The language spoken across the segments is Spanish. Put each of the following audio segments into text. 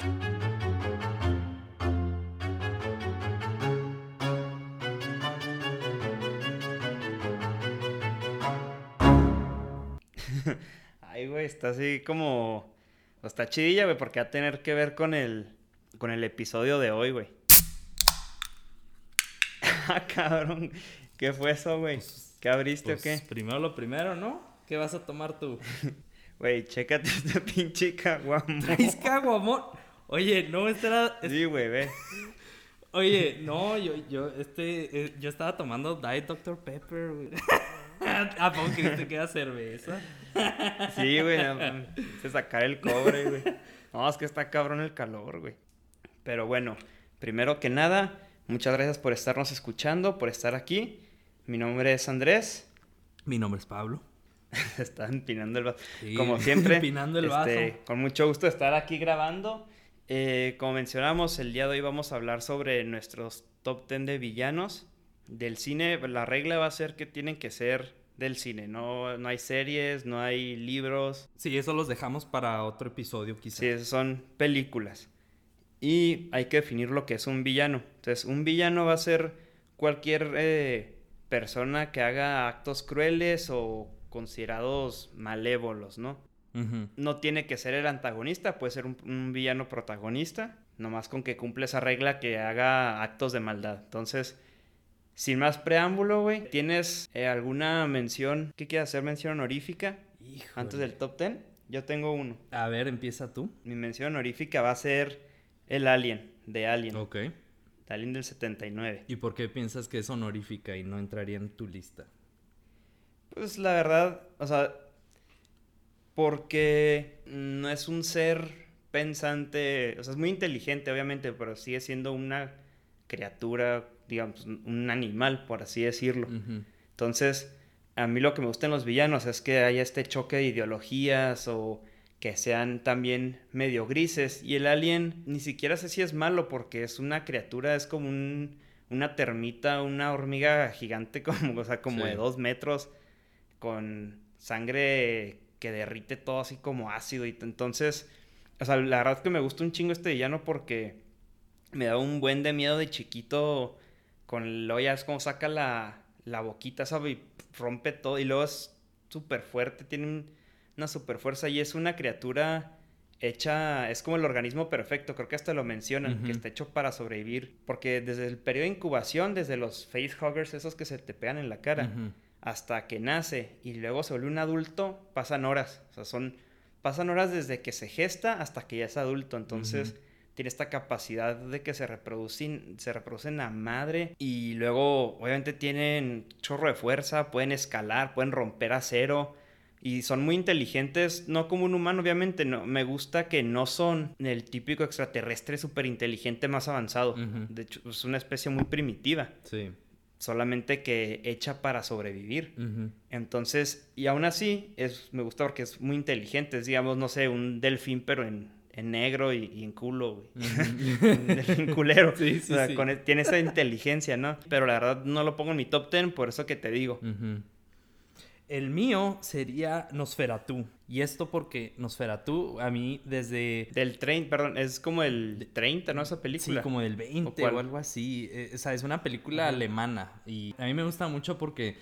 Ay, güey, está así como... Está chidilla, güey, porque va a tener que ver con el, con el episodio de hoy, güey. ah, cabrón. ¿Qué fue eso, güey? Pues, ¿Qué abriste Pues, o qué? Primero lo primero, ¿no? ¿Qué vas a tomar tú? Güey, chécate este pinche caguamo. ¿Traes caguamón? Oye, no, este era... es- Sí, güey, ve. Oye, no, yo, yo, este, eh, yo estaba tomando Diet Dr. Pepper, güey. ¿A poco creíste que era cerveza? Sí, güey. no, Se sacar el cobre, güey. No, es que está cabrón el calor, güey. Pero bueno, primero que nada, muchas gracias por estarnos escuchando, por estar aquí. Mi nombre es Andrés. Mi nombre es Pablo. Se está empinando el vaso. Sí, Como siempre. empinando el este, vaso. Con mucho gusto estar aquí grabando. Eh, como mencionamos, el día de hoy vamos a hablar sobre nuestros top 10 de villanos del cine. La regla va a ser que tienen que ser del cine. No, no hay series, no hay libros. Sí, eso los dejamos para otro episodio, quizás. Sí, son películas. Y hay que definir lo que es un villano. Entonces, un villano va a ser cualquier eh, persona que haga actos crueles o considerados malévolos, ¿no? No tiene que ser el antagonista, puede ser un, un villano protagonista, nomás con que cumple esa regla que haga actos de maldad. Entonces, sin más preámbulo, güey, ¿tienes eh, alguna mención que quieras hacer mención honorífica antes del top 10? Yo tengo uno. A ver, empieza tú. Mi mención honorífica va a ser el Alien, de Alien, Ok. de Alien del 79. ¿Y por qué piensas que es honorífica y no entraría en tu lista? Pues la verdad, o sea, porque no es un ser pensante, o sea, es muy inteligente, obviamente, pero sigue siendo una criatura, digamos, un animal, por así decirlo. Entonces, a mí lo que me gusta en los villanos es que haya este choque de ideologías o que sean también medio grises. Y el alien ni siquiera sé si es malo porque es una criatura, es como un- una termita, una hormiga gigante, como, o sea, como Sí. de dos metros, con sangre que derrite todo así como ácido. Y entonces, o sea, la verdad es que me gusta un chingo este villano porque me da un buen de miedo de chiquito con luego ya es como saca la, la boquita, ¿sabes? Y rompe todo. Y luego es súper fuerte, tiene un- una súper fuerza y es una criatura hecha, es como el organismo perfecto, creo que hasta lo mencionan, que está hecho para sobrevivir. Porque desde el periodo de incubación, desde los facehuggers, esos que se te pegan en la cara. Hasta que nace y luego se vuelve un adulto, pasan horas. O sea, son. Pasan horas desde que se gesta hasta que ya es adulto. Entonces, tiene esta capacidad de que se reproducen, se reproducen a madre. Y luego, obviamente, tienen chorro de fuerza, pueden escalar, pueden romper acero. Y son muy inteligentes, no como un humano, obviamente. No, me gusta que no son el típico extraterrestre súper inteligente más avanzado. De hecho, es una especie muy primitiva Sí. Solamente que hecha para sobrevivir. Entonces, y aún así, es, me gusta porque es muy inteligente. Es, digamos, no sé, un delfín, pero en, en negro y, y en culo, güey. un delfín culero. Sí, sí, o sea, sí. con e- tiene esa inteligencia, ¿no? Pero la verdad no lo pongo en mi top 10, por eso que te digo. El mío sería Nosferatu. Y esto porque Nosferatu, a mí desde... Del 30, perdón, es como el 30, ¿no? Esa Sí, película. como del 20 cuál? o, algo así. Eh, o sea, es una película Ajá. alemana. Y a mí me gusta mucho porque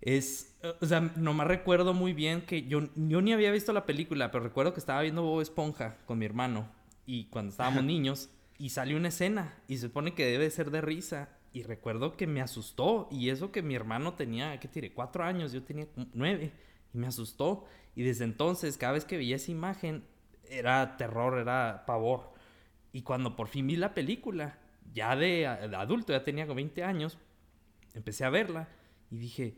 es... O sea, nomás recuerdo muy bien que yo, yo ni había visto la película, pero recuerdo que estaba viendo Bob Esponja con mi hermano. Y cuando estábamos niños, y salió una escena. Y se supone que debe ser de risa. Y recuerdo que me asustó. Y eso que mi hermano tenía, ¿qué tiene? Cuatro años. Yo tenía nueve. Y me asustó. Y desde entonces, cada vez que veía esa imagen, era terror, era pavor. Y cuando por fin vi la película, ya de, de adulto, ya tenía como 20 años, empecé a verla y dije,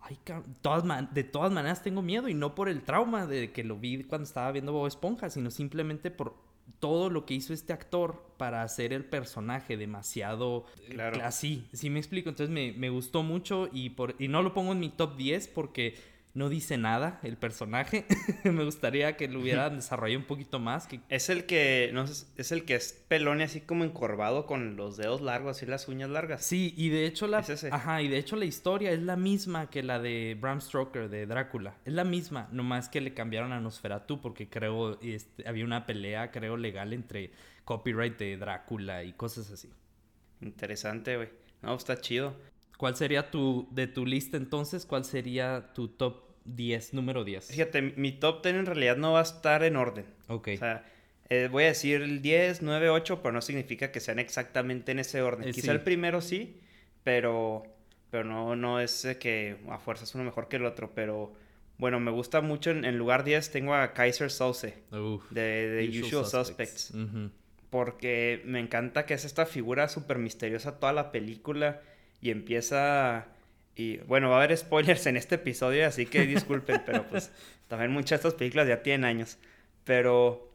ay, todas de todas maneras tengo miedo y no por el trauma de que lo vi cuando estaba viendo Bob Esponja, sino simplemente por todo lo que hizo este actor para hacer el personaje demasiado eh, Claro. así, sí me explico, entonces me, me gustó mucho y, por, y no lo pongo en mi top 10 porque no dice nada el personaje. me gustaría que lo hubieran desarrollado un poquito más. Que... Es el que, no es el que es pelón y así como encorvado con los dedos largos y las uñas largas. Sí, y de hecho la, ajá, y de hecho la historia es la misma que la de Bram Stoker de Drácula. Es la misma, nomás que le cambiaron a Nosferatu porque creo este, había una pelea, creo legal entre copyright de Drácula y cosas así. Interesante, güey. No, está chido. ¿Cuál sería tu, de tu lista entonces, cuál sería tu top 10, número 10? Fíjate, mi top 10 en realidad no va a estar en orden. Ok. O sea, eh, voy a decir el 10, 9, 8, pero no significa que sean exactamente en ese orden. Eh, Quizá el primero sí, pero, pero no, no es que a fuerza es uno mejor que el otro, pero... Bueno, me gusta mucho. En, lugar 10 tengo a Kaiser Sose de, Usual, Suspects. Porque me encanta que es esta figura súper misteriosa toda la película y empieza... Y bueno, va a haber spoilers en este episodio, así que disculpen, pero pues también muchas de estas películas ya tienen años. Pero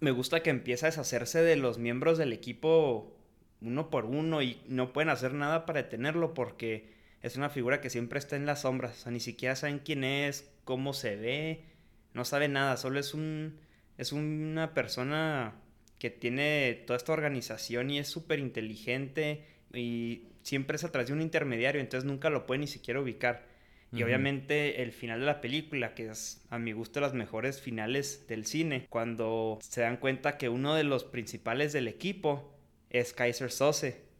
me gusta que empieza a deshacerse de los miembros del equipo uno por uno y no pueden hacer nada para detenerlo porque es una figura que siempre está en las sombras. O sea, ni siquiera saben quién es, cómo se ve, no sabe nada, solo es un es una persona que tiene toda esta organización y es súper inteligente y siempre es a través de un intermediario, entonces nunca lo puede ni siquiera ubicar. Y obviamente el final de la película, que es a mi gusto las mejores finales del cine, cuando se dan cuenta que uno de los principales del equipo es Kaiser Sose.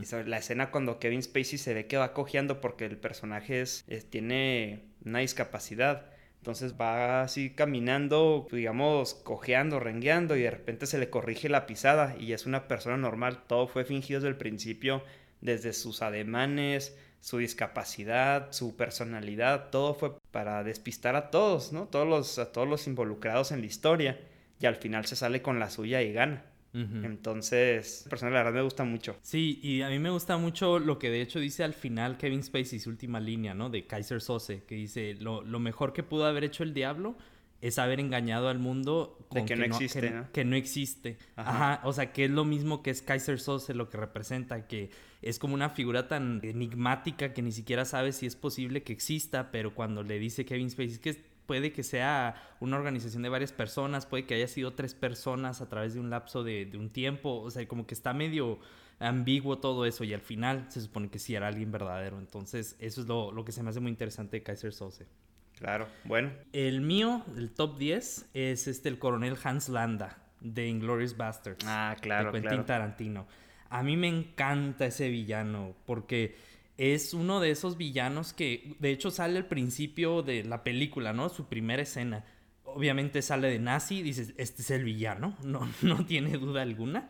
Y sobre la escena cuando Kevin Spacey se ve que va cojeando porque el personaje es, tiene una discapacidad. Entonces va así caminando, digamos, cojeando, rengueando y de repente se le corrige la pisada y es una persona normal. Todo fue fingido desde el principio desde sus ademanes, su discapacidad, su personalidad, todo fue para despistar a todos, ¿no? Todos los, a todos los involucrados en la historia. Y al final se sale con la suya y gana. Entonces, personal, la verdad me gusta mucho. Sí, y a mí me gusta mucho lo que de hecho dice al final Kevin Spacey, su última línea, ¿no? De Kaiser Sose, que dice, lo, lo mejor que pudo haber hecho el diablo es haber engañado al mundo con de que, no existe, ¿no? Que, no existe. Ajá. O sea, que es lo mismo que es Kaiser Sose lo que representa, que es como una figura tan enigmática que ni siquiera sabe si es posible que exista, pero cuando le dice Kevin Spacey que puede que sea una organización de varias personas, puede que haya sido tres personas a través de un lapso de, un tiempo, o sea, como que está medio ambiguo todo eso y al final se supone que sí era alguien verdadero. Entonces, eso es lo, lo que se me hace muy interesante de Kaiser Sose. Claro, bueno. El mío, el top 10, es este, el coronel Hans Landa, de Inglourious Basterds. Ah, claro, de Quentin Tarantino. A mí me encanta ese villano, porque es uno de esos villanos que, de hecho, sale al principio de la película, ¿no? Su primera escena. Obviamente sale de nazi, dices, este es el villano, no, no tiene duda alguna.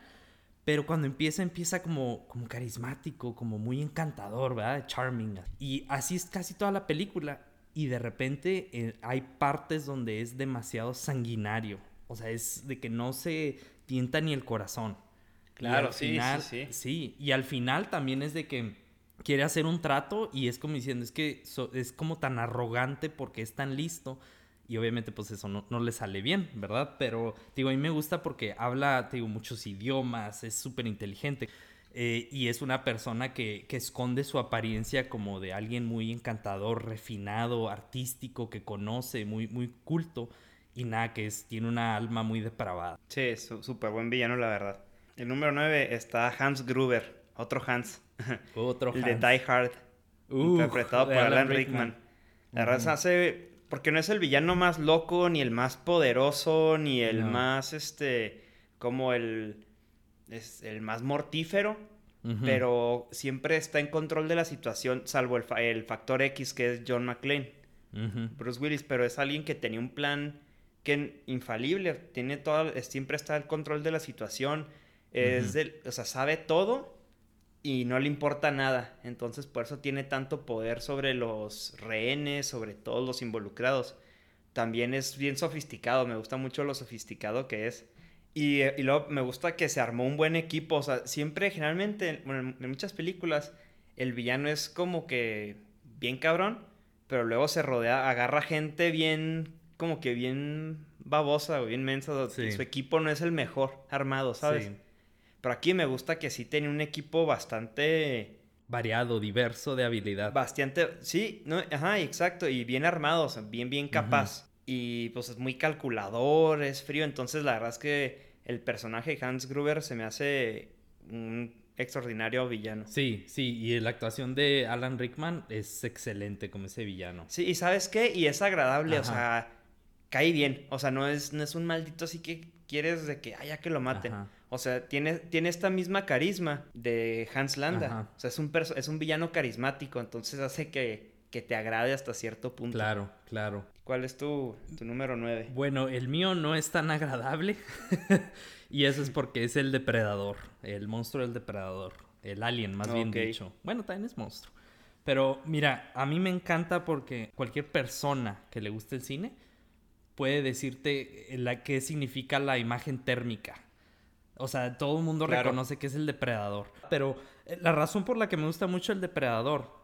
Pero cuando empieza, empieza como, como carismático, como muy encantador, ¿verdad? Charming. Y así es casi toda la película y de repente eh, hay partes donde es demasiado sanguinario. O sea, es de que no se tienta ni el corazón. Claro, sí, sí, sí. Sí, y al final también es de que quiere hacer un trato y es como diciendo, es que es como tan arrogante porque es tan listo. Y obviamente pues eso no, no le sale bien, ¿verdad? Pero digo, a mí me gusta porque habla, digo, muchos idiomas, es súper inteligente. Eh, y es una persona que, que, esconde su apariencia como de alguien muy encantador, refinado, artístico, que conoce, muy, muy culto. Y nada, que es, tiene una alma muy depravada. Sí, súper buen villano, la verdad. El número 9 está Hans Gruber, otro Hans. Otro El de Die Hard. interpretado por Alan, Rickman. La verdad hace. Porque no es el villano más loco, ni el más poderoso, ni el más este. como el es el más mortífero, pero siempre está en control de la situación, salvo el, factor X que es John McClane, Bruce Willis, pero es alguien que tenía un plan que infalible, tiene todo, siempre está el control de la situación, es o sea, sabe todo y no le importa nada, entonces por eso tiene tanto poder sobre los rehenes, sobre todos los involucrados. También es bien sofisticado, me gusta mucho lo sofisticado que es. Y, y, luego me gusta que se armó un buen equipo. O sea, siempre, generalmente, bueno, en muchas películas, el villano es como que bien cabrón, pero luego se rodea, agarra gente bien, como que bien babosa o bien mensa. Su equipo no es el mejor armado, ¿sabes? Pero aquí me gusta que sí tiene un equipo bastante variado, diverso de habilidad. Bastante, sí, no, ajá, exacto, y bien armado, o sea, bien, bien capaz. Y pues es muy calculador, es frío, entonces la verdad es que el personaje de Hans Gruber se me hace un extraordinario villano. Sí, sí, y la actuación de Alan Rickman es excelente como ese villano. Sí, y ¿sabes qué? Y es agradable, o sea, cae bien, o sea, no es, no es un maldito así que quieres de que, haya que lo maten. O sea, tiene, tiene esta misma carisma de Hans Landa. O sea, es un, es un villano carismático, entonces hace que, que te agrade hasta cierto punto. Claro, claro. ¿Cuál es tu, tu número 9? Bueno, el mío no es tan agradable. y eso es porque es el depredador. El monstruo del depredador. El alien, más bien dicho. Bueno, también es monstruo. Pero mira, a mí me encanta porque cualquier persona que le guste el cine puede decirte la, qué significa la imagen térmica. O sea, todo el mundo reconoce que es el depredador. Pero eh, la razón por la que me gusta mucho el depredador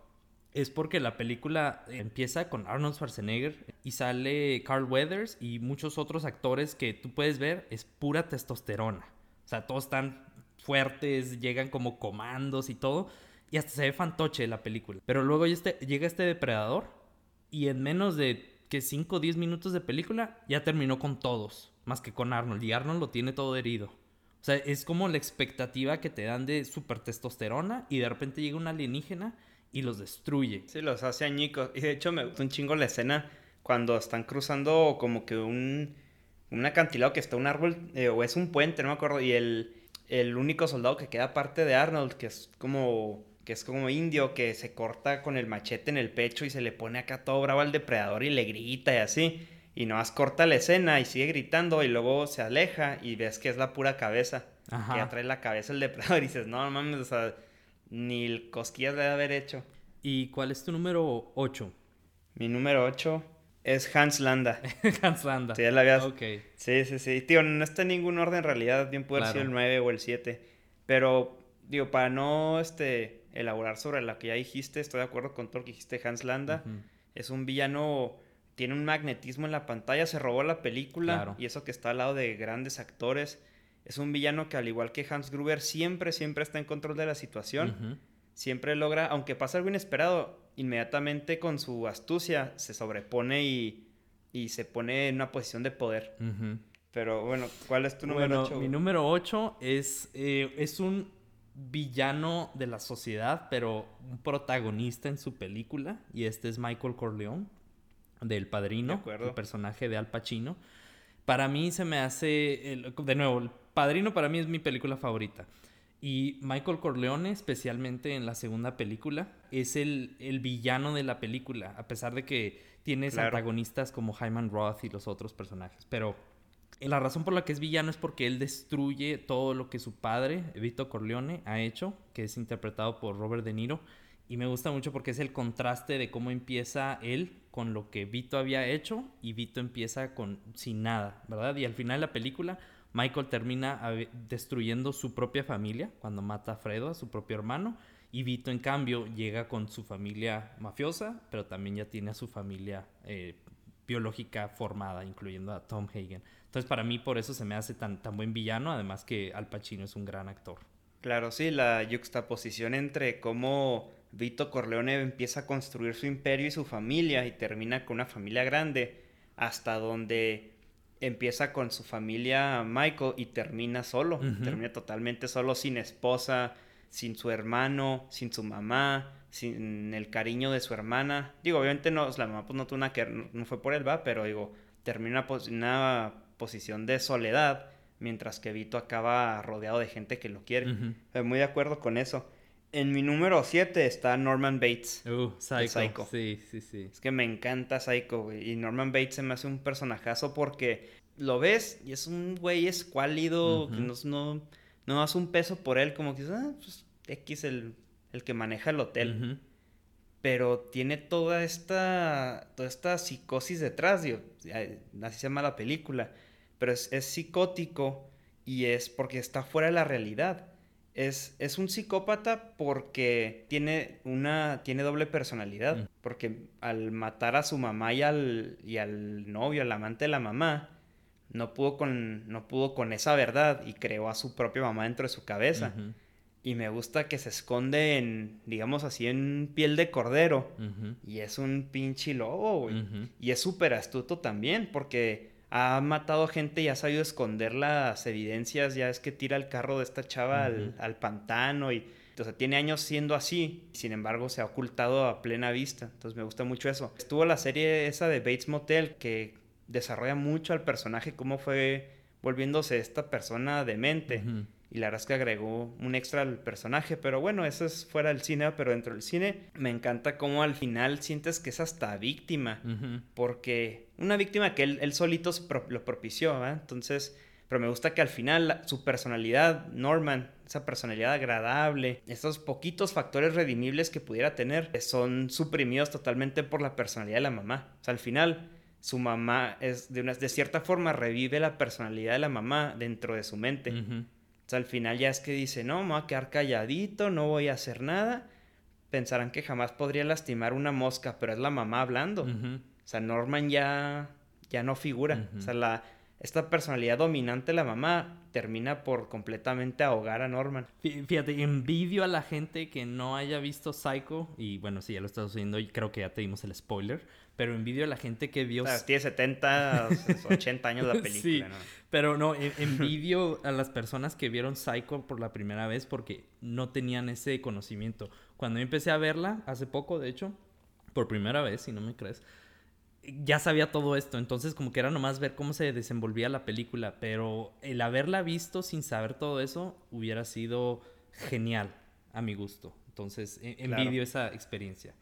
es porque la película empieza con Arnold Schwarzenegger y sale Carl Weathers y muchos otros actores que tú puedes ver, es pura testosterona. O sea, todos están fuertes, llegan como comandos y todo. Y hasta se ve fantoche la película. Pero luego este, llega este depredador y en menos de que 5 o 10 minutos de película ya terminó con todos, más que con Arnold. Y Arnold lo tiene todo herido. O sea, es como la expectativa que te dan de super testosterona y de repente llega un alienígena y los destruye. Sí, los hace añicos. Y de hecho me gusta un chingo la escena cuando están cruzando como que un, un acantilado que está un árbol, eh, o es un puente, no me acuerdo, y el, el único soldado que queda aparte de Arnold, que es como que es como indio, que se corta con el machete en el pecho y se le pone acá todo bravo al depredador y le grita y así. Y nomás corta la escena y sigue gritando y luego se aleja y ves que es la pura cabeza. Ajá. Que ya trae la cabeza el depredador y dices, no mames, o sea, ni el cosquillas debe haber hecho. ¿Y cuál es tu número 8? Mi número 8 es Hans Landa. Hans Landa. Sí, ya la habías... Ok. Sí, sí, sí. Tío, no está en ningún orden en realidad. Bien puede ser el 9 o el 7. Pero, digo, para no este, elaborar sobre lo que ya dijiste, estoy de acuerdo con todo lo que dijiste. Hans Landa es un villano... Tiene un magnetismo en la pantalla. Se robó la película. Y eso que está al lado de grandes actores es un villano que al igual que Hans Gruber siempre, siempre está en control de la situación. Siempre logra, aunque pasa algo inesperado, inmediatamente con su astucia se sobrepone y, se pone en una posición de poder. Pero bueno, ¿cuál es tu número 8? Mi número 8 es, eh, es un villano de la sociedad, pero un protagonista en su película. Y este es Michael Corleone, del Padrino, el personaje de Al Pacino. Para mí se me hace, de nuevo, Padrino para mí es mi película favorita. Y Michael Corleone, especialmente en la segunda película, es el, el villano de la película, a pesar de que tienes antagonistas como Hyman Roth y los otros personajes. Pero la razón por la que es villano es porque él destruye todo lo que su padre, Vito Corleone, ha hecho, que es interpretado por Robert De Niro. Y me gusta mucho porque es el contraste de cómo empieza él con lo que Vito había hecho y Vito empieza con sin nada, ¿verdad? Y al final de la película Michael termina destruyendo su propia familia cuando mata a Fredo, a su propio hermano. Y Vito, en cambio, llega con su familia mafiosa, pero también ya tiene a su familia eh, biológica formada, incluyendo a Tom Hagen. Entonces, para mí, por eso se me hace tan, tan buen villano, además que Al Pacino es un gran actor. Claro, sí, la yuxtaposición entre cómo Vito Corleone empieza a construir su imperio y su familia y termina con una familia grande, hasta donde empieza con su familia Michael y termina solo, termina totalmente solo, sin esposa, sin su hermano, sin su mamá, sin el cariño de su hermana. Digo, obviamente no, la mamá pues no tuvo una que no, fue por él, va, pero digo, termina una, una posición de soledad, mientras que Vito acaba rodeado de gente que lo quiere. Estoy muy de acuerdo con eso. En mi número 7 está Norman Bates. Uh, Psycho. Sí, sí, sí. Es que me encanta Psycho, güey. Y Norman Bates se me hace un personajazo porque lo ves y es un güey escuálido, que no, no, hace un peso por él, como que ah, pues X el, el que maneja el hotel. Pero tiene toda esta, toda esta psicosis detrás, digo, así se llama la película. Pero es, es psicótico y es porque está fuera de la realidad es, un psicópata porque tiene una tiene doble personalidad. Mm. Porque al matar a su mamá y al, y al novio, al amante de la mamá, no pudo, con, no pudo con esa verdad y creó a su propia mamá dentro de su cabeza. Y me gusta que se esconde en, digamos así, en piel de cordero. Y es un pinche lobo, güey. Y es súper astuto también, porque ha matado gente y ha sabido esconder las evidencias. Ya es que tira el carro de esta chava al, al, pantano y... O sea, tiene años siendo así, sin embargo se ha ocultado a plena vista. Entonces me gusta mucho eso. Estuvo la serie esa de Bates Motel que desarrolla mucho al personaje, cómo fue volviéndose esta persona demente. Y la verdad es que agregó un extra al personaje. Pero bueno, eso es fuera del cine, pero dentro del cine me encanta cómo al final sientes que es hasta víctima. Porque una víctima que él, él solito lo propició, ¿verdad? Entonces, pero me gusta que al final su personalidad, Norman, esa personalidad agradable, esos poquitos factores redimibles que pudiera tener, son suprimidos totalmente por la personalidad de la mamá. O sea, al final su mamá es de una de cierta forma revive la personalidad de la mamá dentro de su mente. O sea, al final ya es que dice, no, me voy a quedar calladito, no voy a hacer nada. Pensarán que jamás podría lastimar una mosca, pero es la mamá hablando. O sea, Norman ya, ya no figura. O sea, la, esta personalidad dominante la mamá termina por completamente ahogar a Norman. Fíjate, envidio a la gente que no haya visto Psycho, y bueno, sí, ya lo estás viendo y creo que ya te dimos el spoiler, pero envidio a la gente que vio... tiene 70, 80 años la película, sí, Pero no, envidio a las personas que vieron Psycho por la primera vez porque no tenían ese conocimiento. Cuando yo empecé a verla, hace poco, de hecho, por primera vez, si no me crees, ya sabía todo esto, entonces como que era nomás ver cómo se desenvolvía la película, pero el haberla visto sin saber todo eso hubiera sido genial a mi gusto. Entonces, e, envidio esa experiencia.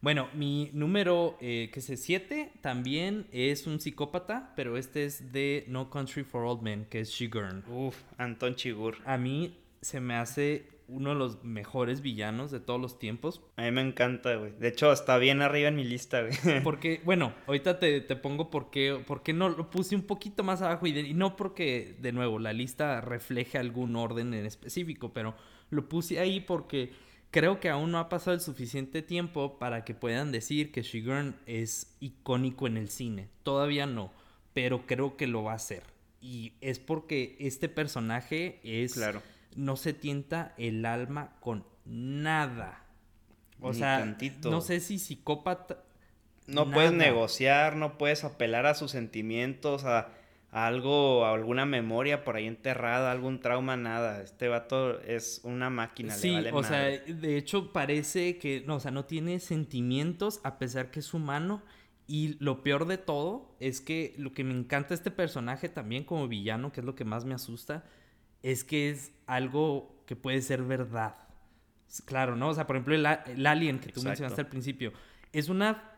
Bueno, mi número, eh, que es 7, también es un psicópata, pero este es de No Country for Old Men, que es Shigurn. Uf, Anton Chigur. A mí se me hace uno de los mejores villanos de todos los tiempos. A mí me encanta, güey. De hecho, está bien arriba en mi lista, güey. Porque, bueno, ahorita te, pongo por qué, por qué no lo puse un poquito más abajo y, no porque, de nuevo, la lista refleje algún orden en específico, pero lo puse ahí porque creo que aún no ha pasado el suficiente tiempo para que puedan decir que Shigurn es icónico en el cine. Todavía no, pero creo que lo va a hacer. Y es porque este personaje es... Claro no se tienta el alma con nada. O sea, no sé si psicópata. No puedes negociar, no puedes apelar a sus sentimientos, a, algo, a alguna memoria por ahí enterrada, algún trauma, nada. Este vato es una máquina. Sí, o sea, de hecho parece que, no, o sea, no tiene sentimientos a pesar que es humano. Y lo peor de todo es que lo que me encanta este personaje también como villano, que es lo que más me asusta, es que es algo que puede ser verdad. Claro, ¿no? O sea, por ejemplo, el, alien que tú mencionaste al principio, es una...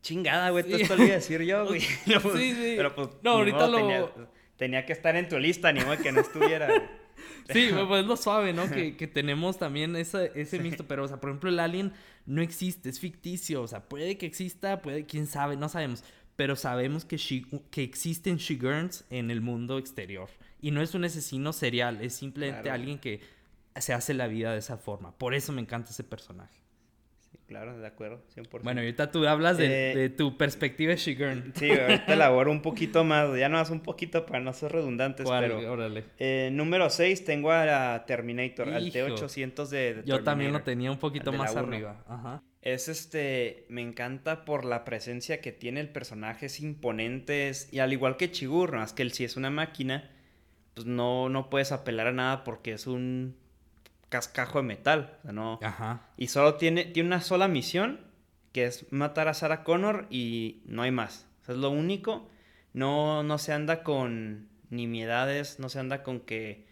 Chingada, güey, esto lo iba a decir yo, güey. sí, sí. Pero pues, no, ahorita lo... Tenía, que estar en tu lista, ni modo que no estuviera. sí, pues es lo suave, ¿no? Que, que tenemos también ese, ese mixto, pero, o sea, por ejemplo, el alien no existe, es ficticio, o sea, puede que exista, puede, quién sabe, no sabemos, pero sabemos que, que existen Shigurns en el mundo exterior. Y no es un asesino serial, es simplemente alguien que se hace la vida de esa forma. Por eso me encanta ese personaje. Sí, claro, de acuerdo, 100%. Bueno, ahorita tú hablas de, eh, tu perspectiva de Shigurn. Sí, ahorita elaboro un poquito más, ya no más un poquito para no ser redundantes, pero... Órale. Eh, número 6 tengo a Terminator, al T-800 de, Yo también lo tenía un poquito más arriba. Ajá. Es este, me encanta por la presencia que tiene el personaje, es imponente, y al igual que Chigur, más que él sí es una máquina, pues no, no puedes apelar a nada porque es un cascajo de metal. no. Y solo tiene, tiene una sola misión, que es matar a Sarah Connor y no hay más. es lo único. No, no se anda con nimiedades, no se anda con que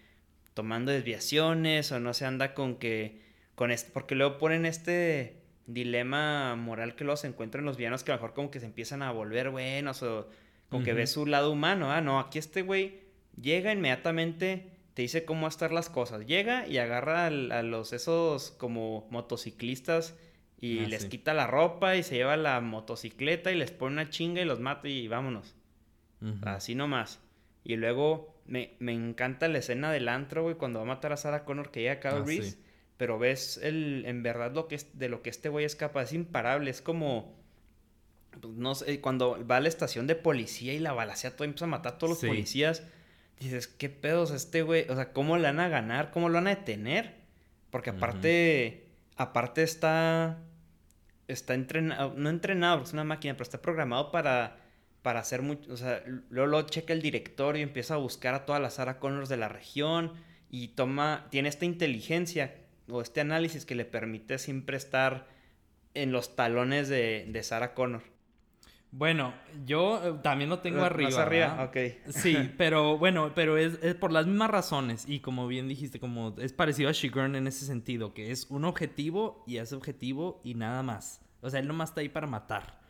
tomando desviaciones o no se anda con que con este, porque luego ponen este dilema moral que luego se encuentran los villanos que a lo mejor como que se empiezan a volver buenos o como que ve su lado humano, ah, no, aquí este güey Llega inmediatamente, te dice cómo estar las cosas. Llega y agarra a los esos como motociclistas y ah, les quita la ropa y se lleva la motocicleta y les pone una chinga y los mata y vámonos. Así nomás. Y luego me, encanta la escena del antro, güey, cuando va a matar a Sarah Connor que llega a Kyle ah, Pero ves el, en verdad lo que es, de lo que este güey es capaz. Es imparable. Es como pues, no sé, cuando va a la estación de policía y la balacea todo y empieza a matar a todos los policías dices, ¿qué pedos este güey? O sea, ¿cómo le van a ganar? ¿Cómo lo van a detener? Porque aparte, aparte está, está entrenado, no entrenado, es una máquina, pero está programado para, para hacer mucho, o sea, luego lo checa el directorio y empieza a buscar a todas las Sarah Connors de la región y toma, tiene esta inteligencia o este análisis que le permite siempre estar en los talones de, de Sarah Connor. Bueno, yo eh, también lo tengo arriba. Más arriba, ok. Sí, pero bueno, pero es, por las mismas razones. Y como bien dijiste, como es parecido a Shigurn en ese sentido, que es un objetivo y ese objetivo y nada más. O sea, él nomás está ahí para matar.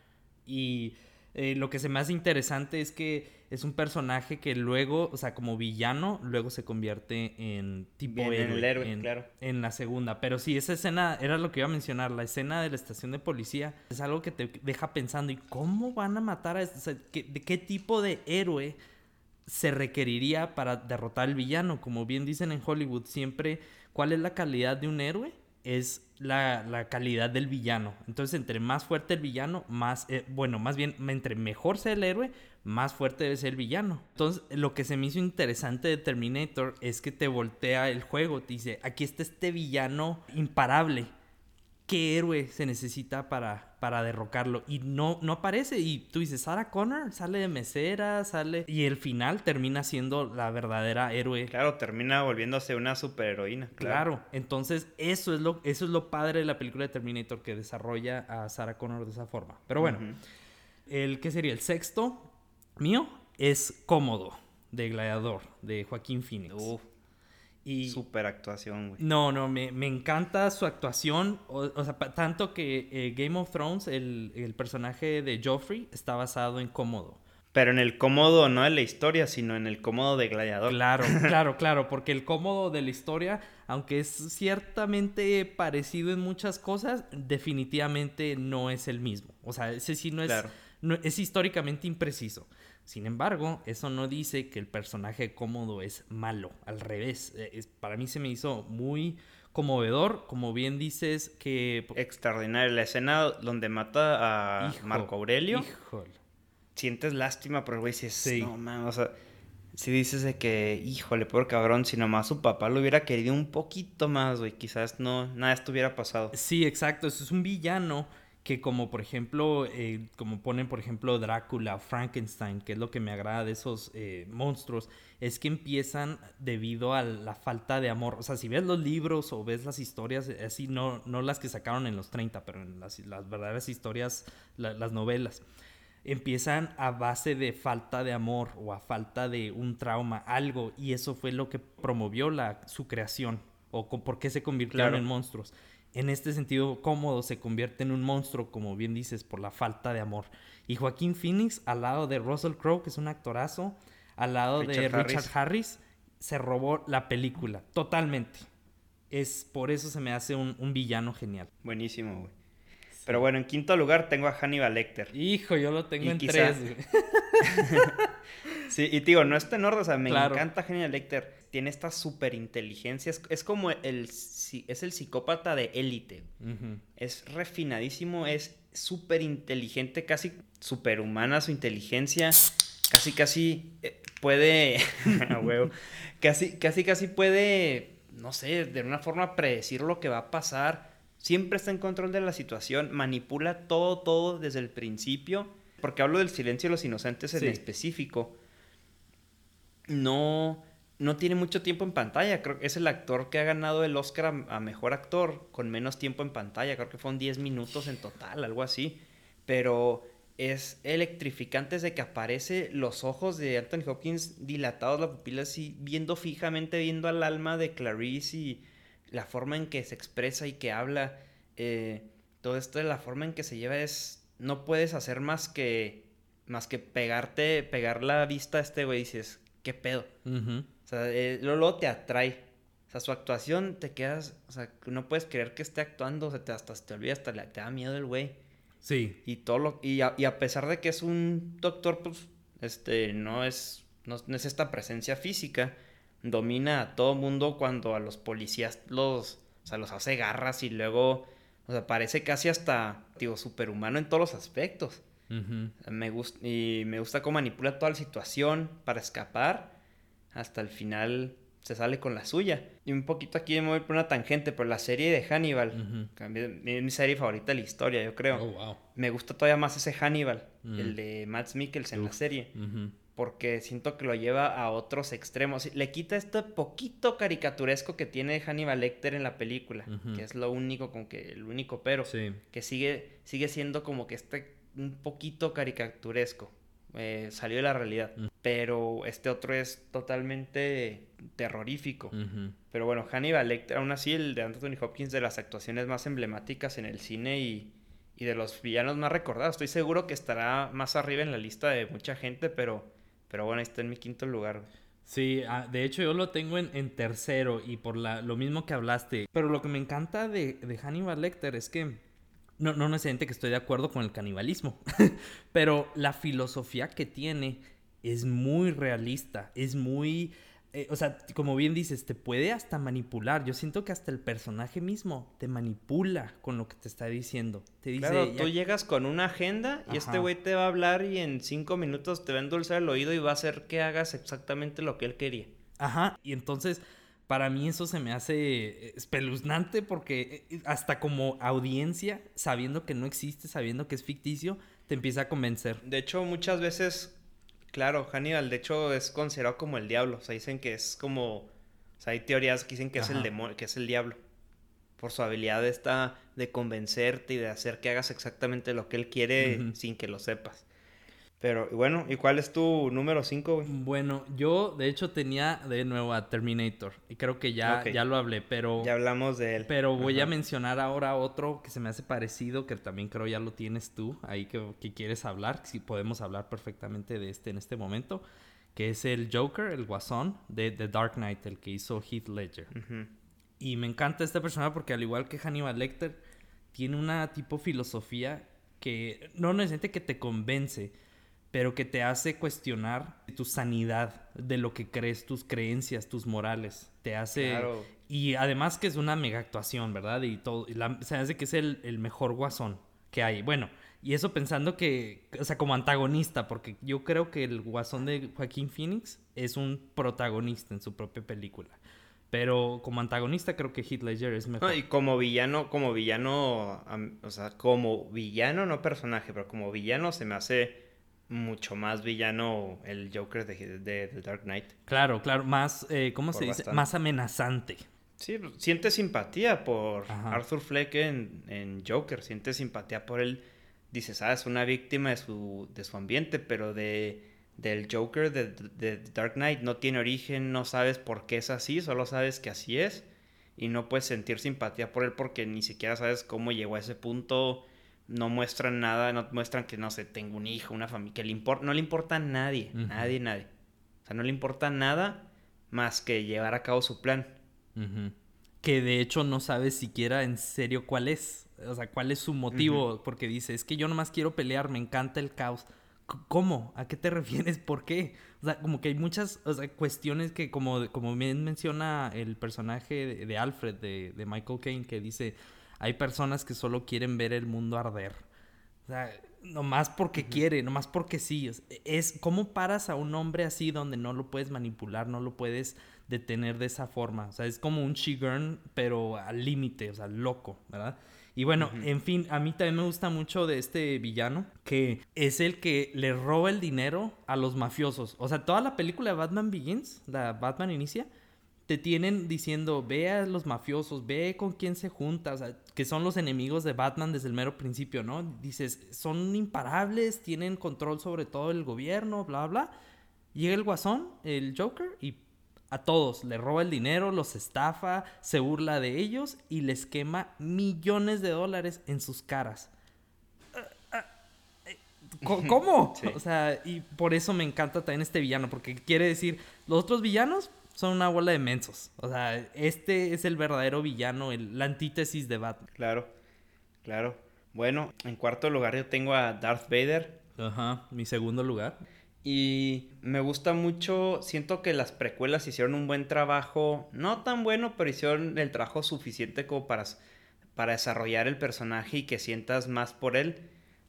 Y eh, lo que se me hace interesante es que es un personaje que luego, o sea, como villano, luego se convierte en tipo héroe. En el héroe, en, claro. En la segunda. Pero sí, esa escena era lo que iba a mencionar. La escena de la estación de policía es algo que te deja pensando, ¿y cómo van a matar a este? ¿De qué tipo de héroe se requeriría para derrotar al villano? Como bien dicen en Hollywood, siempre, ¿cuál es la calidad de un héroe? Es la, calidad del villano. Entonces, entre más fuerte el villano, más, eh, bueno, más bien, entre mejor sea el héroe, más fuerte debe ser el villano. Entonces, lo que se me hizo interesante de Terminator es que te voltea el juego, te dice, aquí está este villano imparable qué héroe se necesita para, para derrocarlo. Y no, no aparece. Y tú dices, Sarah Connor sale de mesera, sale. Y el final termina siendo la verdadera héroe. Claro, termina volviéndose una superheroína. Claro. Entonces, eso es, lo, eso es lo padre de la película de Terminator, que desarrolla a Sarah Connor de esa forma. Pero bueno, el que sería el sexto mío es Cómodo, de Gladiador, de Joaquín Phoenix. Y, Super actuación, güey. No, no, me, encanta su actuación. O, sea, tanto que eh, Game of Thrones, el, personaje de Joffrey, está basado en cómodo. Pero en el cómodo no de la historia, sino en el cómodo de gladiador. Claro, claro, claro, porque el cómodo de la historia, aunque es ciertamente parecido en muchas cosas, definitivamente no es el mismo. O sea, ese sí no es, no, es históricamente impreciso. Sin embargo, eso no dice que el personaje cómodo es malo, al revés. Eh, para mí se me hizo muy conmovedor, como bien dices que... Extraordinario. La escena donde mata a Marco Aurelio. Híjole. Sientes lástima por el güey, si sí. no, man, o sea, si dices de que, híjole, por cabrón, si nomás su papá lo hubiera querido un poquito más, güey, quizás no, nada estuviera pasado. Sí, exacto, eso es un villano que como por ejemplo, eh, como ponen por ejemplo Drácula, Frankenstein, que es lo que me agrada de esos eh, monstruos, es que empiezan debido a la falta de amor. O sea, si ves los libros o ves las historias, eh, así no, no las que sacaron en los 30, pero en las, verdaderas historias, las novelas, empiezan a base de falta de amor o a falta de un trauma, algo, y eso fue lo que promovió la, su creación o por qué se convirtieron en monstruos en este sentido cómodo se convierte en un monstruo, como bien dices, por la falta de amor. Y Joaquín Phoenix, al lado de Russell Crowe, que es un actorazo, al lado de Richard Harris, se robó la película, totalmente. Es por eso se me hace un, villano genial. Buenísimo, güey. Pero bueno, en quinto lugar tengo a Hannibal Lecter. Hijo, yo lo tengo en tres, sí, y digo, no está en orden, o sea, me encanta Hannibal Lecter tiene esta super inteligencia. Es, como el, es el psicópata de élite. Es refinadísimo, es súper inteligente, casi superhumana su inteligencia. Casi, casi eh, puede. Casi, casi, casi puede, no sé, de una forma predecir lo que va a pasar. Siempre está en control de la situación, manipula todo, todo desde el principio. Porque hablo del silencio de los inocentes en específico. No no tiene mucho tiempo en pantalla. Creo que es el actor que ha ganado el Oscar a, mejor actor con menos tiempo en pantalla. Creo que fueron 10 minutos en total, algo así. Pero es electrificante desde que aparece los ojos de Anthony Hopkins dilatados, la pupila así, viendo fijamente, viendo al alma de Clarice y la forma en que se expresa y que habla. Eh, todo esto de la forma en que se lleva es. No puedes hacer más que. Más que pegarte, pegar la vista a este güey y dices, ¿qué pedo? O sea, eh, luego te atrae. O sea, su actuación te quedas, o sea, no puedes creer que esté actuando, o sea, te, hasta te olvida, hasta le, te da miedo el güey. Sí. Y todo lo, y a, y a, pesar de que es un doctor, pues, este, no es, no, es esta presencia física, domina a todo mundo cuando a los policías los, o sea, los hace garras y luego, o sea, parece casi hasta, digo, superhumano en todos los aspectos. me gusta, y me gusta cómo manipula toda la situación para escapar hasta el final se sale con la suya. Y un poquito aquí me voy por una tangente, pero la serie de Hannibal, es mi serie favorita de la historia, yo creo. Oh, wow. Me gusta todavía más ese Hannibal, Mm. el de Mads Mikkelsen en la serie, porque siento que lo lleva a otros extremos. Le quita este poquito caricaturesco que tiene Hannibal Lecter en la película, que es lo único, con que el único pero, Sí. que sigue, sigue siendo como que este un poquito caricaturesco. Eh, salió de la realidad. Pero este otro es totalmente terrorífico. Pero bueno, Hannibal Lecter, aún así, el de Anthony Hopkins de las actuaciones más emblemáticas en el cine y, y de los villanos más recordados. Estoy seguro que estará más arriba en la lista de mucha gente, pero, pero bueno, está en mi quinto lugar. Sí, ah, de hecho yo lo tengo en, en tercero y por la, lo mismo que hablaste. Pero lo que me encanta de, de Hannibal Lecter es que no, no necesariamente que estoy de acuerdo con el canibalismo, pero la filosofía que tiene es muy realista, es muy... eh, o sea, como bien dices, te puede hasta manipular. Yo siento que hasta el personaje mismo te manipula con lo que te está diciendo. Te dice, Claro, "Ya tú llegas con una agenda y este güey te va a hablar y en cinco minutos te va a endulzar el oído y va a hacer que hagas exactamente lo que él quería. Ajá, y entonces para mí eso se me hace espeluznante porque eh, hasta como audiencia, sabiendo que no existe, sabiendo que es ficticio, te empieza a convencer. De hecho, muchas veces, claro, Hannibal, de hecho, es considerado como el diablo. O sea, dicen que es como. O sea, hay teorías que dicen que es el demonio, que es el diablo. Por su habilidad esta de convencerte y de hacer que hagas exactamente lo que él quiere sin que lo sepas. Pero, bueno, ¿y cuál es tu número 5, güey? Bueno, yo de hecho tenía de nuevo a Terminator y creo que ya, ya lo hablé, pero, Ya hablamos de él. pero voy a mencionar ahora otro que se me hace parecido, que también creo ya lo tienes tú, ahí que, que quieres hablar, si podemos hablar perfectamente de este en este momento, que es el Joker, el Guasón de The Dark Knight, el que hizo Heath Ledger. Y me encanta este personaje porque al igual que Hannibal Lecter, tiene una tipo filosofía que no necesariamente que te convence, pero que te hace cuestionar tu sanidad de lo que crees, tus creencias, tus morales. Te hace... Claro. Y además que es una mega actuación, ¿verdad? Y todo, y la- se hace que es el, el mejor guasón que hay. Bueno, y eso pensando que, o sea, como antagonista, porque yo creo que el guasón de Joaquín Phoenix es un protagonista en su propia película. Pero como antagonista creo que Heath Ledger es mejor. No, y como villano, como villano, o sea, como villano, no personaje, pero como villano se me hace mucho más villano el Joker de, de, The Dark Knight. Claro, claro, más, eh, ¿cómo Por se dice? bastante. Más amenazante. Sí, pues, siente simpatía por Ajá. Arthur Fleck en, en Joker, siente simpatía por él. Dices, ah, es una víctima de su, de su ambiente, pero de, del Joker de, de The Dark Knight no tiene origen, no sabes por qué es así, solo sabes que así es. Y no puedes sentir simpatía por él porque ni siquiera sabes cómo llegó a ese punto. No muestran nada, no muestran que, no sé, tengo un hijo, una familia, que le importa, no le importa a nadie, nadie, nadie. O sea, no le importa nada más que llevar a cabo su plan. Que de hecho no sabes siquiera en serio cuál es. O sea, cuál es su motivo. Porque dice, es que yo nomás quiero pelear, me encanta el caos. ¿Cómo? ¿A qué te refieres? ¿Por qué? O sea, como que hay muchas o sea, cuestiones que, como, como bien menciona el personaje de, de Alfred, de, de Michael Caine, que dice, hay personas que solo quieren ver el mundo arder. O sea, nomás porque quiere, nomás porque sí. Es, es cómo paras a un hombre así donde no lo puedes manipular, no lo puedes detener de esa forma. O sea, es como un Shigurn, pero al límite, o sea, loco, ¿verdad? Y bueno, en fin, a mí también me gusta mucho de este villano, que es el que le roba el dinero a los mafiosos. O sea, toda la película de Batman Begins, la Batman Inicia, te tienen diciendo, ve a los mafiosos, ve con quién se junta, o sea, que son los enemigos de Batman desde el mero principio, ¿no? Dices, son imparables, tienen control sobre todo el gobierno, bla, bla. Llega el guasón, el Joker, y a todos le roba el dinero, los estafa, se burla de ellos y les quema millones de dólares en sus caras. ¿Cómo? Sí. O sea, y por eso me encanta también este villano, porque quiere decir, los otros villanos son una bola de mensos. O sea, este es el verdadero villano, el, la antítesis de Batman. Claro, claro. Bueno, en cuarto lugar yo tengo a Darth Vader. Ajá, mi segundo lugar. Y me gusta mucho, siento que las precuelas hicieron un buen trabajo, no tan bueno, pero hicieron el trabajo suficiente como para, para desarrollar el personaje y que sientas más por él.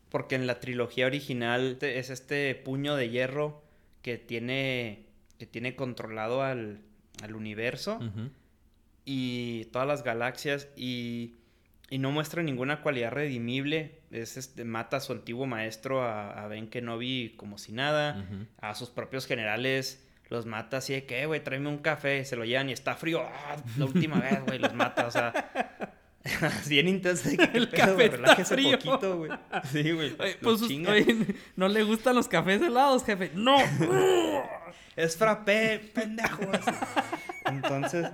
Porque en la trilogía original es este puño de hierro que tiene, que tiene controlado al, al universo y todas las galaxias y, y, no muestra ninguna cualidad redimible. Es este, mata a su antiguo maestro, a, a Ben Kenobi, como si nada, a sus propios generales los mata así de que, güey, tráeme un café, se lo llevan y está frío, ah, la última vez, güey, los mata, o sea, Bien intenso. Que, el café está frío. poquito, güey. Sí, güey. Pues, no le gustan los cafés helados, jefe. ¡No! es frappé, pendejos. Entonces,